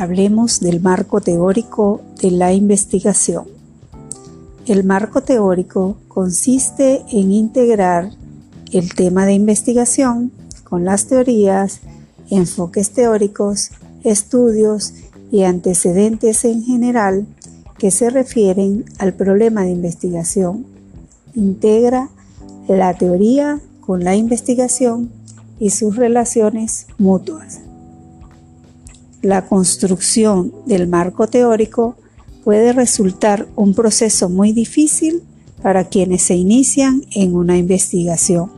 hablemos del marco teórico de la investigación. El marco teórico consiste en integrar el tema de investigación con las teorías, enfoques teóricos, estudios y antecedentes en general que se refieren al problema de investigación. Integra la teoría con la investigación y sus relaciones mutuas. La construcción del marco teórico puede resultar un proceso muy difícil para quienes se inician en una investigación.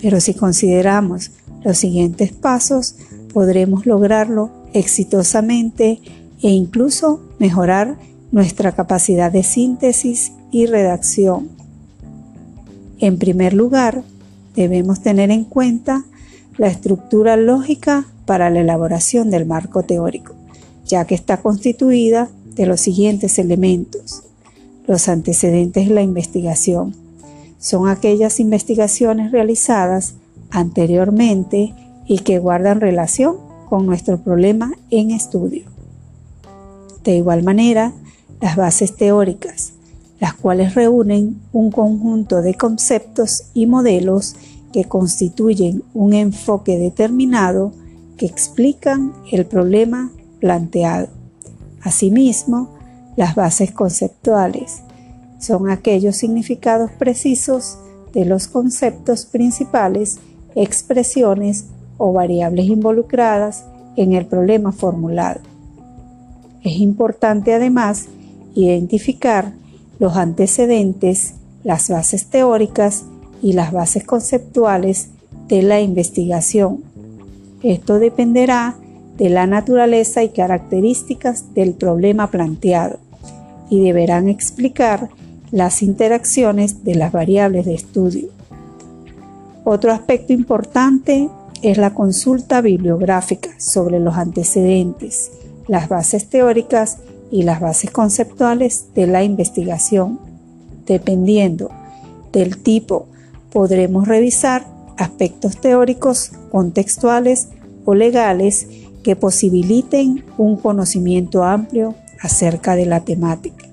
Pero si consideramos los siguientes pasos, podremos lograrlo exitosamente e incluso mejorar nuestra capacidad de síntesis y redacción. En primer lugar, debemos tener en cuenta la estructura lógica para la elaboración del marco teórico, ya que está constituida de los siguientes elementos. Los antecedentes de la investigación son aquellas investigaciones realizadas anteriormente y que guardan relación con nuestro problema en estudio. De igual manera, las bases teóricas, las cuales reúnen un conjunto de conceptos y modelos que constituyen un enfoque determinado explican el problema planteado. Asimismo, las bases conceptuales son aquellos significados precisos de los conceptos principales, expresiones o variables involucradas en el problema formulado. Es importante además identificar los antecedentes, las bases teóricas y las bases conceptuales de la investigación. Esto dependerá de la naturaleza y características del problema planteado y deberán explicar las interacciones de las variables de estudio. Otro aspecto importante es la consulta bibliográfica sobre los antecedentes, las bases teóricas y las bases conceptuales de la investigación. Dependiendo del tipo, podremos revisar aspectos teóricos, contextuales o legales que posibiliten un conocimiento amplio acerca de la temática.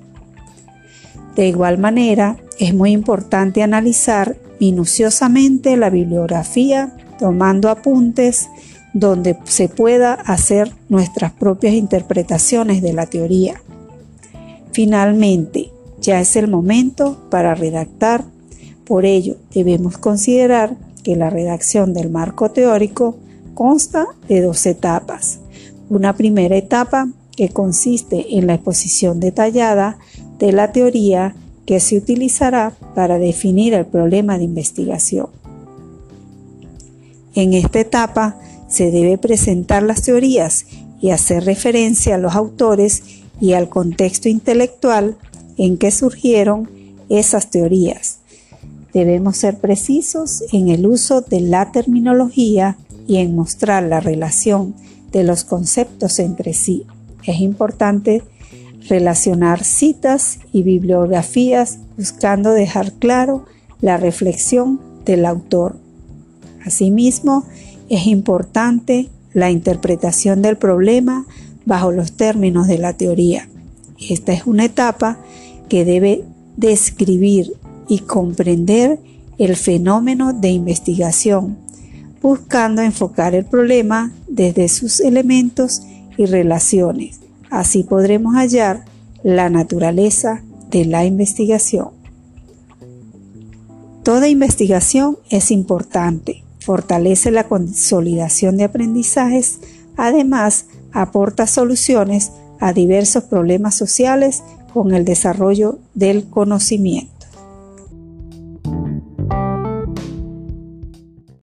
De igual manera, es muy importante analizar minuciosamente la bibliografía, tomando apuntes donde se pueda hacer nuestras propias interpretaciones de la teoría. Finalmente, ya es el momento para redactar, por ello debemos considerar que la redacción del marco teórico consta de dos etapas. Una primera etapa que consiste en la exposición detallada de la teoría que se utilizará para definir el problema de investigación. En esta etapa se debe presentar las teorías y hacer referencia a los autores y al contexto intelectual en que surgieron esas teorías. Debemos ser precisos en el uso de la terminología y en mostrar la relación de los conceptos entre sí. Es importante relacionar citas y bibliografías buscando dejar claro la reflexión del autor. Asimismo, es importante la interpretación del problema bajo los términos de la teoría. Esta es una etapa que debe describir y comprender el fenómeno de investigación buscando enfocar el problema desde sus elementos y relaciones. Así podremos hallar la naturaleza de la investigación. Toda investigación es importante, fortalece la consolidación de aprendizajes, además aporta soluciones a diversos problemas sociales con el desarrollo del conocimiento.